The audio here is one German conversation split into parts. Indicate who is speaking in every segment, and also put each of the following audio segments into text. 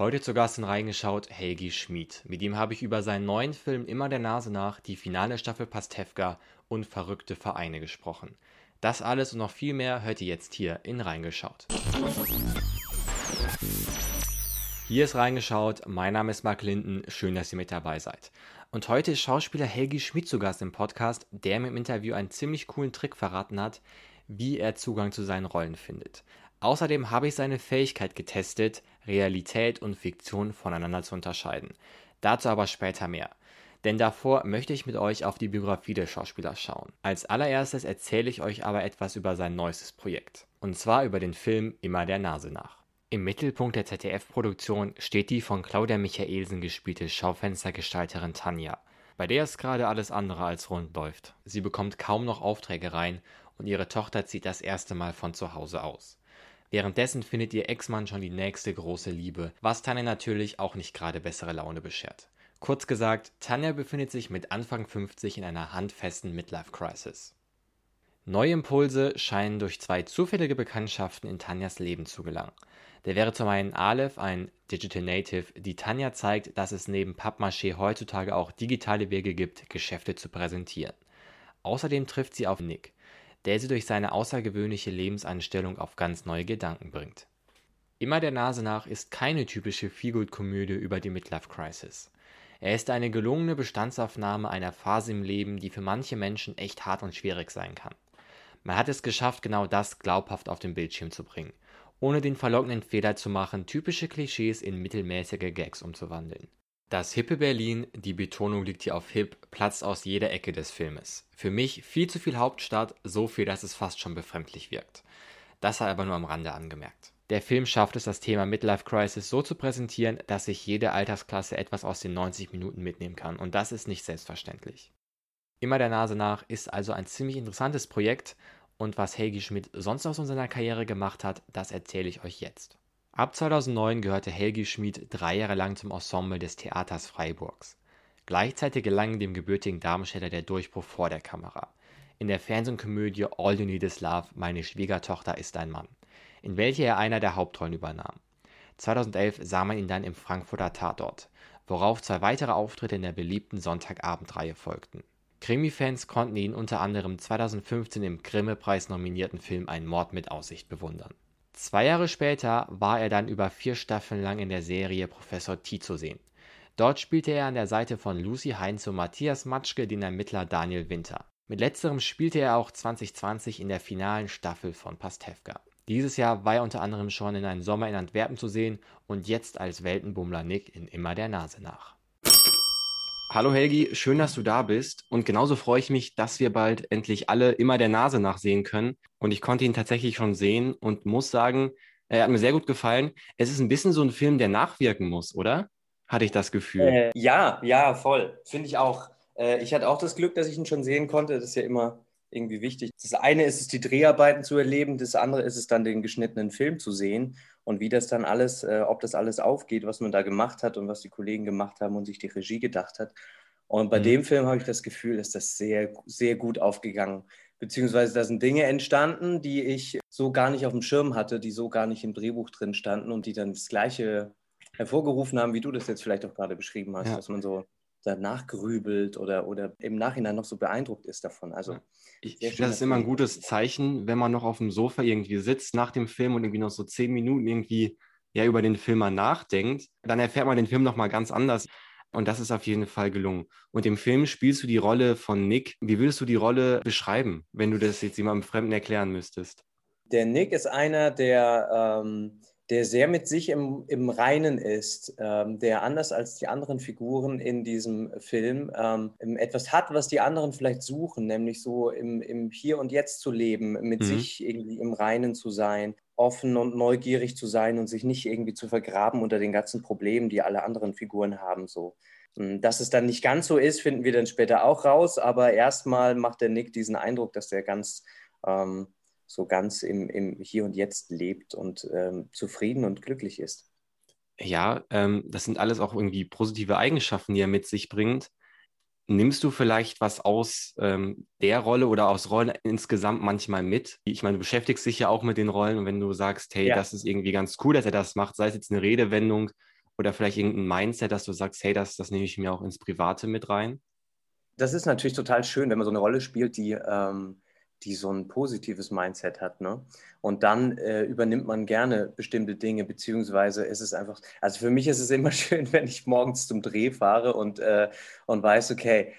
Speaker 1: Heute zu Gast in reingeschaut Helgi Schmid. Mit ihm habe ich über seinen neuen Film Immer der Nase nach, die finale Staffel Pastewka und verrückte Vereine gesprochen. Das alles und noch viel mehr hört ihr jetzt hier in reingeschaut. Hier ist reingeschaut. Mein Name ist Mark Linden. Schön, dass ihr mit dabei seid. Und heute ist Schauspieler Helgi Schmid zu Gast im Podcast, der mir im Interview einen ziemlich coolen Trick verraten hat, wie er Zugang zu seinen Rollen findet. Außerdem habe ich seine Fähigkeit getestet, Realität und Fiktion voneinander zu unterscheiden. Dazu aber später mehr. Denn davor möchte ich mit euch auf die Biografie des Schauspielers schauen. Als allererstes erzähle ich euch aber etwas über sein neuestes Projekt. Und zwar über den Film Immer der Nase nach. Im Mittelpunkt der ZDF-Produktion steht die von Claudia Michaelsen gespielte Schaufenstergestalterin Tanja, bei der es gerade alles andere als rund läuft. Sie bekommt kaum noch Aufträge rein und ihre Tochter zieht das erste Mal von zu Hause aus. Währenddessen findet ihr Ex-Mann schon die nächste große Liebe, was Tanja natürlich auch nicht gerade bessere Laune beschert. Kurz gesagt, Tanja befindet sich mit Anfang 50 in einer handfesten Midlife-Crisis. Neue Impulse scheinen durch zwei zufällige Bekanntschaften in Tanjas Leben zu gelangen. Der wäre zum einen Aleph, ein Digital Native, die Tanja zeigt, dass es neben Pappmaché heutzutage auch digitale Wege gibt, Geschäfte zu präsentieren. Außerdem trifft sie auf Nick, der sie durch seine außergewöhnliche Lebenseinstellung auf ganz neue Gedanken bringt. Immer der Nase nach ist keine typische Feelgood-Komödie über die Midlife-Crisis. Er ist eine gelungene Bestandsaufnahme einer Phase im Leben, die für manche Menschen echt hart und schwierig sein kann. Man hat es geschafft, genau das glaubhaft auf den Bildschirm zu bringen, ohne den verlockenden Fehler zu machen, typische Klischees in mittelmäßige Gags umzuwandeln. Das hippe Berlin, die Betonung liegt hier auf hip, platzt aus jeder Ecke des Filmes. Für mich viel zu viel Hauptstadt, so viel, dass es fast schon befremdlich wirkt. Das sei aber nur am Rande angemerkt. Der Film schafft es, das Thema Midlife Crisis so zu präsentieren, dass sich jede Altersklasse etwas aus den 90 Minuten mitnehmen kann und das ist nicht selbstverständlich. Immer der Nase nach ist also ein ziemlich interessantes Projekt und was Helgi Schmidt sonst aus seiner Karriere gemacht hat, das erzähle ich euch jetzt. Ab 2009 gehörte Helgi Schmid drei Jahre lang zum Ensemble des Theaters Freiburgs. Gleichzeitig gelang dem gebürtigen Darmstädter der Durchbruch vor der Kamera. In der Fernsehkomödie All You Need Is Love, Meine Schwiegertochter ist ein Mann, in welcher er einer der Hauptrollen übernahm. 2011 sah man ihn dann im Frankfurter Tatort, worauf zwei weitere Auftritte in der beliebten Sonntagabendreihe folgten. Krimi-Fans konnten ihn unter anderem 2015 im Grimme-Preis nominierten Film Ein Mord mit Aussicht bewundern. Zwei Jahre später war er dann über vier Staffeln lang in der Serie Professor T zu sehen. Dort spielte er an der Seite von Lucy Heinz und Matthias Matschke den Ermittler Daniel Winter. Mit letzterem spielte er auch 2020 in der finalen Staffel von Pastewka. Dieses Jahr war er unter anderem schon in einem Sommer in Antwerpen zu sehen und jetzt als Weltenbummler Nick in Immer der Nase nach. Hallo Helgi, schön, dass du da bist. Und genauso freue ich mich, dass wir bald endlich alle immer der Nase nachsehen können. Und ich konnte ihn tatsächlich schon sehen und muss sagen, er hat mir sehr gut gefallen. Es ist ein bisschen so ein Film, der nachwirken muss, oder? Hatte ich das Gefühl.
Speaker 2: Äh, ja, ja, voll. Finde ich auch. Äh, ich hatte auch das Glück, dass ich ihn schon sehen konnte. Das ist ja immer irgendwie wichtig. Das eine ist es, die Dreharbeiten zu erleben, das andere ist es dann, den geschnittenen Film zu sehen und wie das dann alles, äh, ob das alles aufgeht, was man da gemacht hat und was die Kollegen gemacht haben und sich die Regie gedacht hat. Und bei mhm. dem Film habe ich das Gefühl, ist das sehr, sehr gut aufgegangen. Beziehungsweise da sind Dinge entstanden, die ich so gar nicht auf dem Schirm hatte, die so gar nicht im Drehbuch drin standen und die dann das Gleiche hervorgerufen haben, wie du das jetzt vielleicht auch gerade beschrieben hast, ja. dass man so danach grübelt oder, oder im Nachhinein noch so beeindruckt ist davon. Also
Speaker 1: ich, ich das ist immer ein gutes Zeichen, wenn man noch auf dem Sofa irgendwie sitzt nach dem Film und irgendwie noch so zehn Minuten irgendwie ja über den Film mal nachdenkt, dann erfährt man den Film noch mal ganz anders. Und das ist auf jeden Fall gelungen. Und im Film spielst du die Rolle von Nick. Wie würdest du die Rolle beschreiben, wenn du das jetzt jemandem Fremden erklären müsstest?
Speaker 2: Der Nick ist einer, der ähm, der sehr mit sich im, im Reinen ist, ähm, der anders als die anderen Figuren in diesem Film ähm, etwas hat, was die anderen vielleicht suchen, nämlich so im, im Hier und Jetzt zu leben, mit mhm. sich irgendwie im Reinen zu sein, offen und neugierig zu sein und sich nicht irgendwie zu vergraben unter den ganzen Problemen, die alle anderen Figuren haben. So. Hm, dass es dann nicht ganz so ist, finden wir dann später auch raus, aber erstmal macht der Nick diesen Eindruck, dass der ganz ähm, so ganz im, im Hier und Jetzt lebt und ähm, zufrieden und glücklich ist.
Speaker 1: Ja, ähm, das sind alles auch irgendwie positive Eigenschaften, die er mit sich bringt. Nimmst du vielleicht was aus ähm, der Rolle oder aus Rollen insgesamt manchmal mit? Ich meine, du beschäftigst dich ja auch mit den Rollen und wenn du sagst, hey, ja. das ist irgendwie ganz cool, dass er das macht, sei es jetzt eine Redewendung Oder vielleicht irgendein Mindset, dass du sagst, hey, das, das nehme ich mir auch ins Private mit rein?
Speaker 2: Das ist natürlich total schön, wenn man so eine Rolle spielt, die, ähm, die so ein positives Mindset hat. Ne? Und dann äh, übernimmt man gerne bestimmte Dinge, beziehungsweise ist es einfach, also für mich ist es immer schön, wenn ich morgens zum Dreh fahre und, äh, und weiß, okay,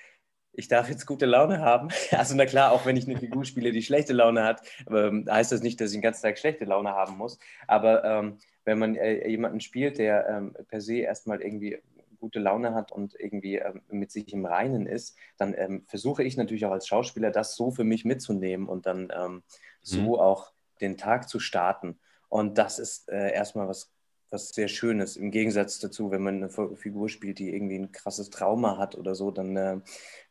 Speaker 2: ich darf jetzt gute Laune haben. Also na klar, auch wenn ich eine Figur spiele, die schlechte Laune hat, ähm, heißt das nicht, dass ich den ganzen Tag schlechte Laune haben muss. Aber ähm, wenn man äh, jemanden spielt, der ähm, per se erstmal irgendwie gute Laune hat und irgendwie ähm, mit sich im Reinen ist, dann ähm, versuche ich natürlich auch als Schauspieler, das so für mich mitzunehmen und dann ähm, so mhm. auch den Tag zu starten. Und das ist äh, erstmal was was sehr Schönes. Im Gegensatz dazu, wenn man eine Figur spielt, die irgendwie ein krasses Trauma hat oder so, dann äh,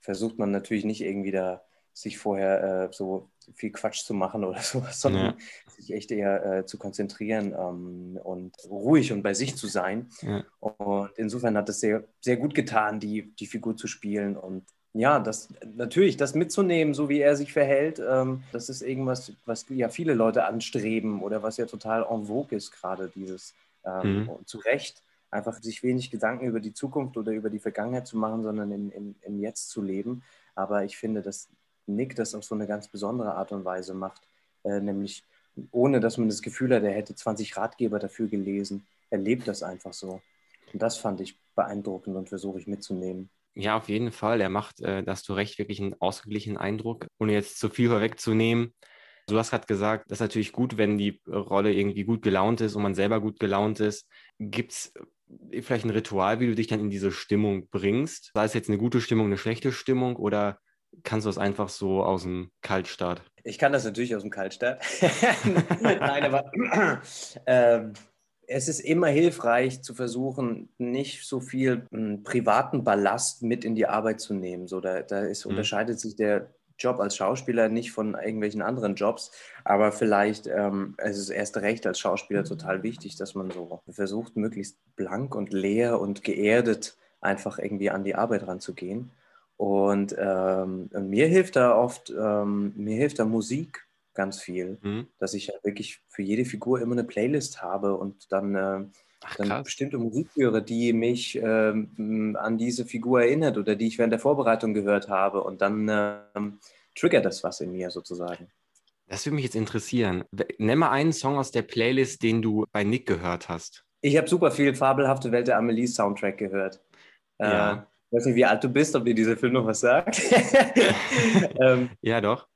Speaker 2: versucht man natürlich nicht irgendwie da sich vorher äh, so viel Quatsch zu machen oder sowas, sondern ja. sich echt eher äh, zu konzentrieren ähm, und ruhig und bei sich zu sein. Ja. Und insofern hat es sehr, sehr gut getan, die, die Figur zu spielen und ja, das natürlich, das mitzunehmen, so wie er sich verhält, ähm, das ist irgendwas, was ja viele Leute anstreben oder was ja total en vogue ist, gerade dieses ähm, mhm. zu Recht, einfach sich wenig Gedanken über die Zukunft oder über die Vergangenheit zu machen, sondern im, im, im Jetzt zu leben. Aber ich finde, dass Nick das auf so eine ganz besondere Art und Weise macht, äh, nämlich ohne dass man das Gefühl hat, er hätte 20 Ratgeber dafür gelesen. Er lebt das einfach so. Und das fand ich beeindruckend und versuche ich mitzunehmen.
Speaker 1: Ja, auf jeden Fall. Er macht, äh, dass du recht, wirklich einen ausgeglichenen Eindruck, ohne jetzt zu viel vorwegzunehmen. Du hast gerade gesagt, das ist natürlich gut, wenn die Rolle irgendwie gut gelaunt ist und man selber gut gelaunt ist. Gibt es äh, vielleicht ein Ritual, wie du dich dann in diese Stimmung bringst? Sei es jetzt eine gute Stimmung, eine schlechte Stimmung oder kannst du das einfach so aus dem Kaltstart?
Speaker 2: Ich kann das natürlich aus dem Kaltstart. Nein, aber ähm, es ist immer hilfreich zu versuchen, nicht so viel m, privaten Ballast mit in die Arbeit zu nehmen. So, da, da ist, mhm. unterscheidet sich der Job als Schauspieler, nicht von irgendwelchen anderen Jobs. Aber vielleicht ähm, es ist es erst recht als Schauspieler total wichtig, dass man so versucht, möglichst blank und leer und geerdet einfach irgendwie an die Arbeit ranzugehen. Und ähm, mir hilft da oft, ähm, mir hilft da Musik ganz viel, mhm. dass ich ja wirklich für jede Figur immer eine Playlist habe und dann, äh, Ach, dann bestimmte Musik höre, die mich ähm, an diese Figur erinnert oder die ich während der Vorbereitung gehört habe und dann ähm, triggert das was in mir sozusagen.
Speaker 1: Das würde mich jetzt interessieren. Nenn mal einen Song aus der Playlist, den du bei Nick gehört hast.
Speaker 2: Ich habe super viel Fabelhafte Welt der Amelie Soundtrack gehört. Ja. Ich weiß nicht, wie alt du bist, ob dir dieser Film noch was sagt.
Speaker 1: ähm, ja, doch.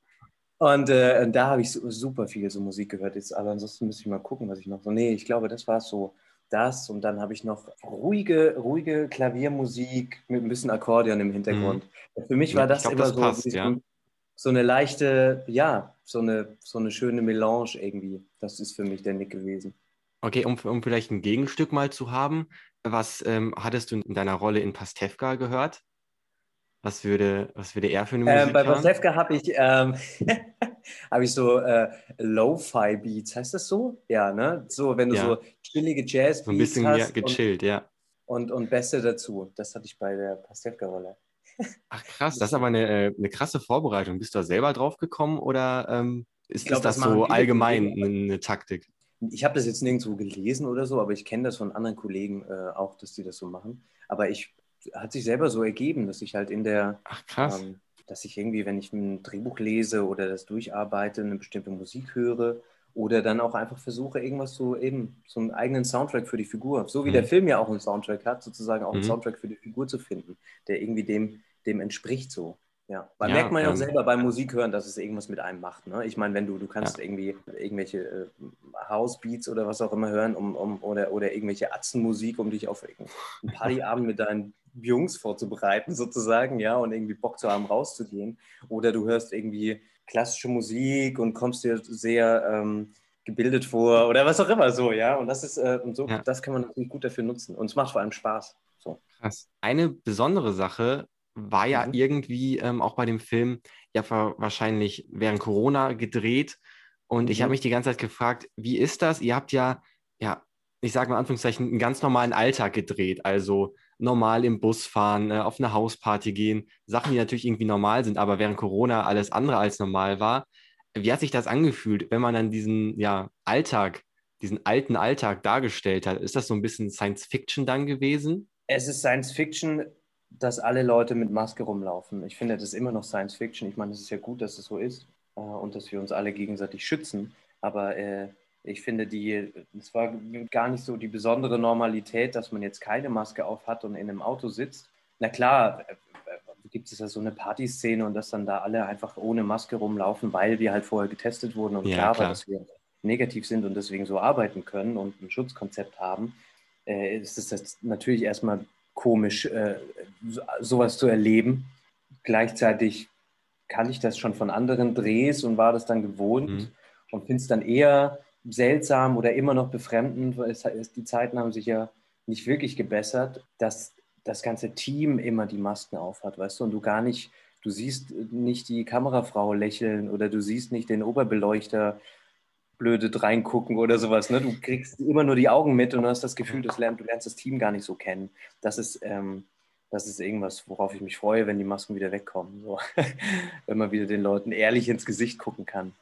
Speaker 2: Und äh, da habe ich so, super viel so Musik gehört. Jetzt, aber ansonsten müsste ich mal gucken, was ich noch so. Nee, ich glaube, das war so das. Und dann habe ich noch ruhige, ruhige Klaviermusik mit ein bisschen Akkordeon im Hintergrund. Mhm. Für mich war das glaub, immer das so, passt, ja. so eine leichte, ja, so eine, so eine schöne Melange irgendwie. Das ist für mich der Nick gewesen.
Speaker 1: Okay, um, um vielleicht ein Gegenstück mal zu haben, was ähm, hattest du in deiner Rolle in Pastewka gehört? Was würde, was würde er für eine Musik
Speaker 2: ähm, Bei Pastewka habe ich, ähm, hab ich so äh, Lo-Fi-Beats, heißt das so? Ja, ne? So, wenn du ja. so chillige Jazz-Beats
Speaker 1: So ein bisschen hast gechillt,
Speaker 2: und,
Speaker 1: ja.
Speaker 2: Und, und Beste dazu. Das hatte ich bei der Pastewka-Rolle.
Speaker 1: Ach krass, das ist aber eine, äh, eine krasse Vorbereitung. Bist du da selber drauf gekommen oder ähm, ist, glaub, ist das, das so allgemein eine, eine Taktik?
Speaker 2: Ich habe das jetzt nirgendwo gelesen oder so, aber ich kenne das von anderen Kollegen äh, auch, dass die das so machen. Aber ich hat sich selber so ergeben, dass ich halt in der,
Speaker 1: Ach, krass. Ähm,
Speaker 2: dass ich irgendwie, wenn ich ein Drehbuch lese oder das durcharbeite, eine bestimmte Musik höre oder dann auch einfach versuche, irgendwas so eben, so einen eigenen Soundtrack für die Figur, so wie mhm. der Film ja auch einen Soundtrack hat, sozusagen auch einen mhm. Soundtrack für die Figur zu finden, der irgendwie dem, dem entspricht so. Ja, man ja, merkt man ja auch ähm, selber beim Musik hören, dass es irgendwas mit einem macht. Ne? Ich meine, wenn du, du kannst ja. irgendwie irgendwelche äh, Housebeats oder was auch immer hören um, um, oder, oder irgendwelche Atzenmusik, um dich auf einen Partyabend mit deinen Jungs vorzubereiten, sozusagen, ja, und irgendwie Bock zu haben, rauszugehen. Oder du hörst irgendwie klassische Musik und kommst dir sehr ähm, gebildet vor oder was auch immer so, ja. Und das ist, äh, und so, ja. das kann man natürlich gut dafür nutzen. Und es macht vor allem Spaß. So.
Speaker 1: Krass. Eine besondere Sache, war ja mhm. irgendwie ähm, auch bei dem Film ja wahrscheinlich während Corona gedreht. Und mhm. ich habe mich die ganze Zeit gefragt, wie ist das? Ihr habt ja, ja, ich sage mal Anführungszeichen, einen ganz normalen Alltag gedreht. Also normal im Bus fahren, äh, auf eine Hausparty gehen, Sachen, die natürlich irgendwie normal sind, aber während Corona alles andere als normal war. Wie hat sich das angefühlt, wenn man dann diesen ja, Alltag diesen alten Alltag dargestellt hat. Ist das so ein bisschen Science Fiction dann gewesen?
Speaker 2: Es ist Science Fiction, dass alle Leute mit Maske rumlaufen. Ich finde, das ist immer noch Science Fiction. Ich meine, es ist ja gut, dass es so ist äh, und dass wir uns alle gegenseitig schützen. Aber äh, ich finde, die, es war gar nicht so die besondere Normalität, dass man jetzt keine Maske auf hat und in einem Auto sitzt. Na klar, äh, gibt es ja so eine Partyszene und dass dann da alle einfach ohne Maske rumlaufen, weil wir halt vorher getestet wurden und ja, klar, klar. war, dass wir negativ sind und deswegen so arbeiten können und ein Schutzkonzept haben, äh, ist es natürlich erstmal komisch, äh, sowas zu erleben. Gleichzeitig kann ich das schon von anderen Drehs und war das dann gewohnt mhm. und finde es dann eher seltsam oder immer noch befremdend, weil es, die Zeiten haben sich ja nicht wirklich gebessert, dass das ganze Team immer die Masken aufhat, weißt du, und du gar nicht, du siehst nicht die Kamerafrau lächeln oder du siehst nicht den Oberbeleuchter blöde reingucken oder sowas. Ne? Du kriegst immer nur die Augen mit und du hast das Gefühl, du lernst, du lernst das Team gar nicht so kennen. Das ist, ähm, das ist irgendwas, worauf ich mich freue, wenn die Masken wieder wegkommen. So. wenn man wieder den Leuten ehrlich ins Gesicht gucken kann.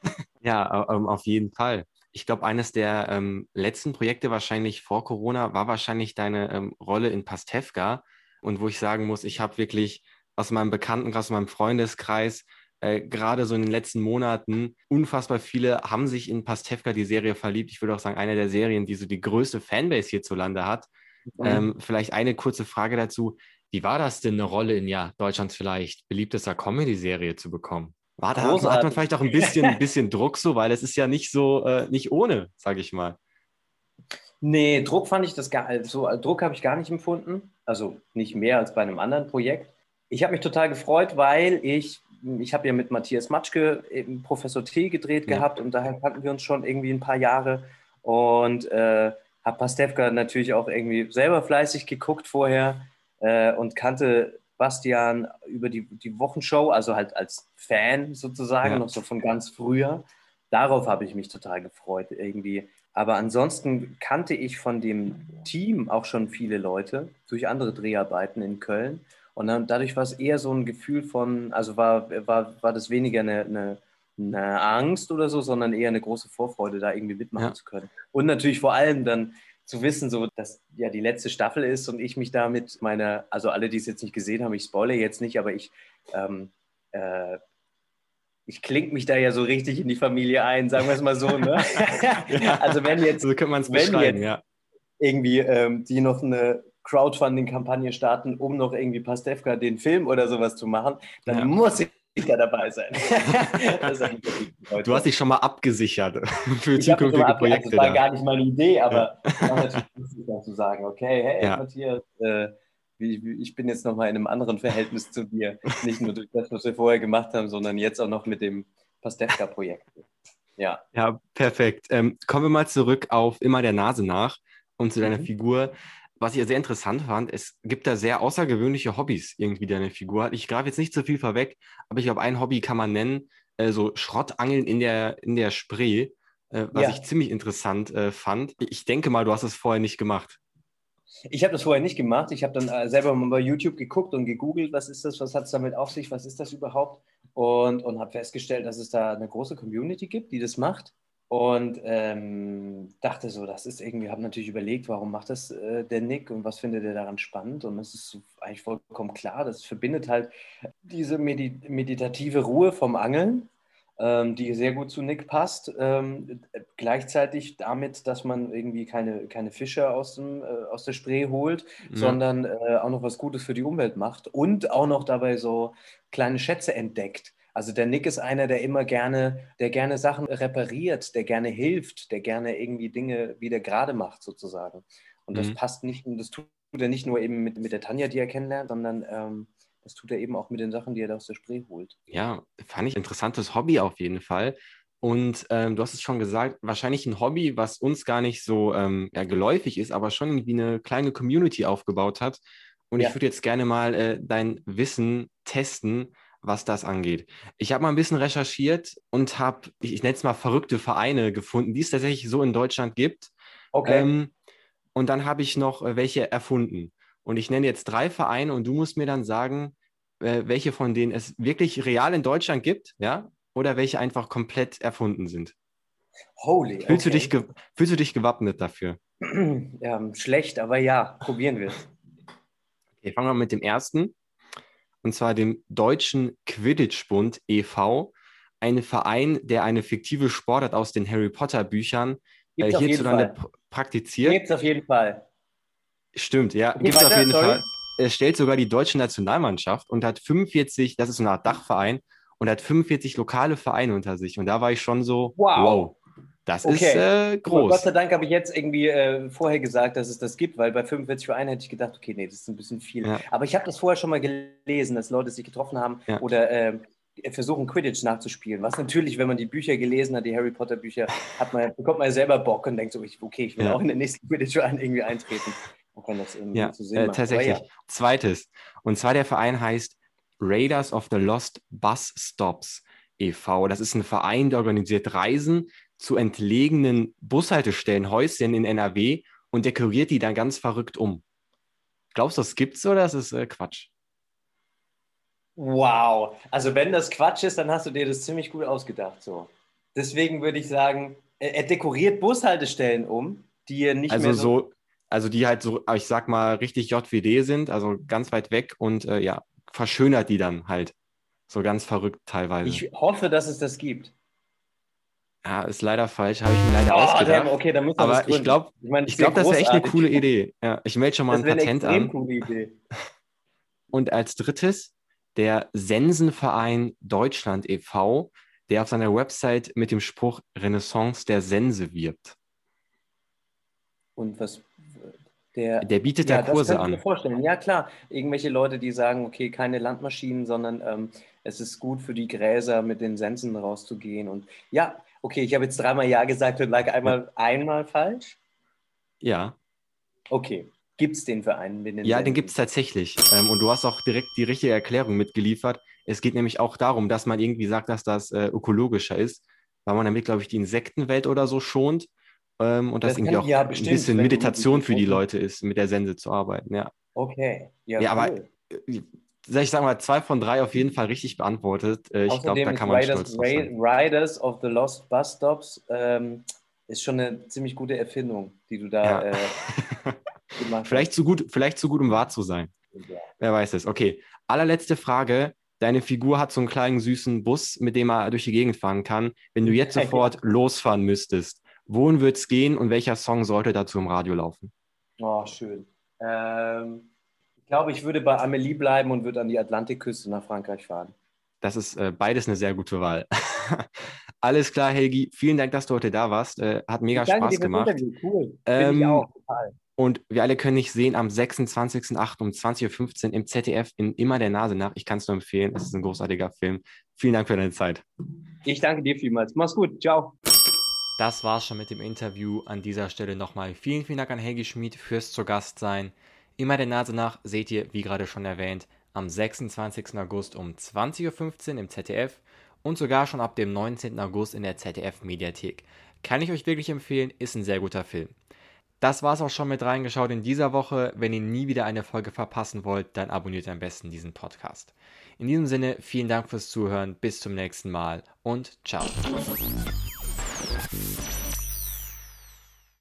Speaker 1: Ja, ähm, auf jeden Fall. Ich glaube, eines der ähm, letzten Projekte wahrscheinlich vor Corona war wahrscheinlich deine ähm, Rolle in Pastewka. Und wo ich sagen muss, ich habe wirklich aus meinem Bekanntenkreis, aus meinem Freundeskreis, äh, gerade so in den letzten Monaten, unfassbar viele haben sich in Pastewka, die Serie, verliebt. Ich würde auch sagen, eine der Serien, die so die größte Fanbase hierzulande hat. Mhm. Ähm, vielleicht eine kurze Frage dazu. Wie war das denn, eine Rolle in ja, Deutschlands vielleicht beliebtester Comedy-Serie zu bekommen? War da, hat man vielleicht auch ein bisschen, ein bisschen Druck so, weil es ist ja nicht so, äh, nicht ohne, sage ich mal.
Speaker 2: Nee, Druck fand ich das gar, also Druck habe ich gar nicht empfunden. Also nicht mehr als bei einem anderen Projekt. Ich habe mich total gefreut, weil ich, ich habe ja mit Matthias Matschke Professor T gedreht ja. gehabt und daher kannten wir uns schon irgendwie ein paar Jahre und äh, habe Pastewka natürlich auch irgendwie selber fleißig geguckt vorher äh, und kannte Bastian über die, die Wochenshow, also halt als Fan sozusagen, ja. noch so von ganz früher. Darauf habe ich mich total gefreut, irgendwie aber ansonsten kannte ich von dem Team auch schon viele Leute durch andere Dreharbeiten in Köln. Und dann, dadurch war es eher so ein Gefühl von, also war, war, war das weniger eine, eine, eine Angst oder so, sondern eher eine große Vorfreude, da irgendwie mitmachen ja. zu können. Und natürlich vor allem dann zu wissen, so dass ja die letzte Staffel ist und ich mich damit meine, also alle, die es jetzt nicht gesehen haben, ich spoilere jetzt nicht, aber ich ähm, äh, ich klinge mich da ja so richtig in die Familie ein, sagen wir es mal so. Ne? also wenn jetzt,
Speaker 1: so kann man es beschreiben, ja.
Speaker 2: irgendwie ähm, die noch eine Crowdfunding-Kampagne starten, um noch irgendwie Pastewka den Film oder sowas zu machen, dann ja. muss ich ja dabei sein.
Speaker 1: du hast dich schon mal abgesichert für ich zukünftige ab, Projekte.
Speaker 2: Das war da. gar nicht meine Idee, aber ja. natürlich muss zu sagen, okay, hey, ja. Matthias, äh, ich bin jetzt nochmal in einem anderen Verhältnis zu dir. Nicht nur durch das, was wir vorher gemacht haben, sondern jetzt auch noch mit dem Pastewka-Projekt.
Speaker 1: Ja. Ja, perfekt. Ähm, kommen wir mal zurück auf immer der Nase nach und zu deiner mhm. Figur. Was ich sehr interessant fand, es gibt da sehr außergewöhnliche Hobbys, irgendwie deine Figur hat. Ich greife jetzt nicht so viel vorweg, aber ich glaube, ein Hobby kann man nennen, äh, so Schrottangeln in der, in der Spree, äh, was ja. ich ziemlich interessant äh, fand. Ich denke mal, du hast es vorher nicht gemacht.
Speaker 2: Ich habe das vorher nicht gemacht. Ich habe dann äh, selber mal bei YouTube geguckt und gegoogelt, was ist das, was hat es damit auf sich, was ist das überhaupt? Und, und habe festgestellt, dass es da eine große Community gibt, die das macht. Und ähm, dachte so, das ist irgendwie, habe natürlich überlegt, warum macht das äh, der Nick und was findet er daran spannend? Und es ist eigentlich vollkommen klar, das verbindet halt diese Medi meditative Ruhe vom Angeln ähm, die sehr gut zu Nick passt. Ähm, gleichzeitig damit, dass man irgendwie keine, keine Fische aus, dem, äh, aus der Spree holt, ja. sondern äh, auch noch was Gutes für die Umwelt macht und auch noch dabei so kleine Schätze entdeckt. Also der Nick ist einer, der immer gerne, der gerne Sachen repariert, der gerne hilft, der gerne irgendwie Dinge wieder gerade macht sozusagen. Und das mhm. passt nicht, das tut er nicht nur eben mit, mit der Tanja, die er kennenlernt, sondern ähm, das tut er eben auch mit den Sachen, die er da aus der Spree holt.
Speaker 1: Ja, fand ich interessantes Hobby auf jeden Fall. Und ähm, du hast es schon gesagt, wahrscheinlich ein Hobby, was uns gar nicht so ähm, ja, geläufig ist, aber schon irgendwie eine kleine Community aufgebaut hat. Und ja. ich würde jetzt gerne mal äh, dein Wissen testen, was das angeht. Ich habe mal ein bisschen recherchiert und habe, ich, ich nenne es mal verrückte Vereine gefunden, die es tatsächlich so in Deutschland gibt. Okay. Ähm, und dann habe ich noch äh, welche erfunden. Und ich nenne jetzt drei Vereine und du musst mir dann sagen, äh, welche von denen es wirklich real in Deutschland gibt, ja, oder welche einfach komplett erfunden sind.
Speaker 2: Holy.
Speaker 1: Fühlst,
Speaker 2: okay.
Speaker 1: du, dich fühlst du dich gewappnet dafür?
Speaker 2: Ja, schlecht, aber ja, probieren wir es.
Speaker 1: Okay, fangen wir mit dem ersten. Und zwar dem Deutschen Quidditch-Bund e.V., ein Verein, der eine fiktive Sportart aus den Harry Potter-Büchern äh, hierzulande praktiziert.
Speaker 2: Gibt es auf jeden Fall.
Speaker 1: Stimmt, ja, gibt es auf jeden Sorry. Fall. Er stellt sogar die deutsche Nationalmannschaft und hat 45, das ist so eine Art Dachverein, und hat 45 lokale Vereine unter sich. Und da war ich schon so, wow, wow das okay. ist äh, groß.
Speaker 2: Gott sei Dank habe ich jetzt irgendwie äh, vorher gesagt, dass es das gibt, weil bei 45 Vereinen hätte ich gedacht, okay, nee, das ist ein bisschen viel. Ja. Aber ich habe das vorher schon mal gelesen, dass Leute sich getroffen haben ja. oder äh, versuchen, Quidditch nachzuspielen. Was natürlich, wenn man die Bücher gelesen hat, die Harry Potter Bücher, hat man, bekommt man ja selber Bock und denkt so, okay, ich will ja. auch in den nächsten Quidditch-Verein irgendwie eintreten.
Speaker 1: Man kann das irgendwie ja, so sehen. Äh, tatsächlich. Zweites. Und zwar der Verein heißt Raiders of the Lost Bus Stops e.V. Das ist ein Verein, der organisiert Reisen zu entlegenen Bushaltestellen, Häuschen in NRW und dekoriert die dann ganz verrückt um. Glaubst du, das gibt's oder ist es äh, Quatsch?
Speaker 2: Wow. Also wenn das Quatsch ist, dann hast du dir das ziemlich gut ausgedacht. So. Deswegen würde ich sagen, er dekoriert Bushaltestellen um, die er nicht
Speaker 1: also
Speaker 2: mehr
Speaker 1: so, so also die halt so, ich sag mal, richtig JWD sind, also ganz weit weg und äh, ja, verschönert die dann halt. So ganz verrückt teilweise.
Speaker 2: Ich hoffe, dass es das gibt.
Speaker 1: Ja, ist leider falsch, habe ich mir leider oh, ausgedacht. Damn, okay, dann Aber ich glaube, ich, mein, ich glaub, das wäre echt eine coole Idee. Ja, ich melde schon mal das ein Patent eine an. Coole Idee. Und als drittes der Sensenverein Deutschland e.V., der auf seiner Website mit dem Spruch Renaissance der Sense wirbt.
Speaker 2: Und was
Speaker 1: der, der bietet ja, da Kurse
Speaker 2: das kann
Speaker 1: ich
Speaker 2: mir vorstellen. Ja, klar. Irgendwelche Leute, die sagen, okay, keine Landmaschinen, sondern ähm, es ist gut für die Gräser, mit den Sensen rauszugehen. Und ja, okay, ich habe jetzt dreimal Ja gesagt und lag einmal, einmal falsch.
Speaker 1: Ja.
Speaker 2: Okay. Gibt es den Verein?
Speaker 1: Den ja, den gibt es tatsächlich. Ähm, und du hast auch direkt die richtige Erklärung mitgeliefert. Es geht nämlich auch darum, dass man irgendwie sagt, dass das äh, ökologischer ist, weil man damit, glaube ich, die Insektenwelt oder so schont. Ähm, und das, das irgendwie auch ja, bestimmt, ein bisschen Meditation für die Leute ist, mit der Sense zu arbeiten. Ja.
Speaker 2: Okay.
Speaker 1: Ja, ja cool. aber äh, ich sag mal, zwei von drei auf jeden Fall richtig beantwortet. Äh, ich glaube, da kann man
Speaker 2: Riders, stolz sein. Riders of the Lost Bus Stops ähm, ist schon eine ziemlich gute Erfindung, die du da ja. äh,
Speaker 1: gemacht vielleicht hast. Zu gut, vielleicht zu gut, um wahr zu sein. Ja. Wer weiß es. Okay, allerletzte Frage. Deine Figur hat so einen kleinen süßen Bus, mit dem er durch die Gegend fahren kann. Wenn du jetzt sofort losfahren müsstest, wohin wird es gehen und welcher Song sollte dazu im Radio laufen?
Speaker 2: Oh, schön. Ähm, ich glaube, ich würde bei Amelie bleiben und würde an die Atlantikküste nach Frankreich fahren.
Speaker 1: Das ist äh, beides eine sehr gute Wahl. Alles klar, Helgi. Vielen Dank, dass du heute da warst. Äh, hat mega Spaß gemacht. Cool. Ähm, ich auch. Total. Und wir alle können dich sehen am 26.08. um 20.15 Uhr im ZDF in Immer der Nase nach. Ich kann es nur empfehlen. Es ist ein großartiger Film. Vielen Dank für deine Zeit.
Speaker 2: Ich danke dir vielmals. Mach's gut. Ciao.
Speaker 1: Das war's schon mit dem Interview. An dieser Stelle nochmal vielen, vielen Dank an Helgi Schmid fürs zu Gast sein. Immer der Nase nach seht ihr, wie gerade schon erwähnt, am 26. August um 20.15 Uhr im ZDF und sogar schon ab dem 19. August in der ZDF Mediathek. Kann ich euch wirklich empfehlen, ist ein sehr guter Film. Das war's auch schon mit reingeschaut in dieser Woche. Wenn ihr nie wieder eine Folge verpassen wollt, dann abonniert am besten diesen Podcast. In diesem Sinne, vielen Dank fürs Zuhören, bis zum nächsten Mal und ciao.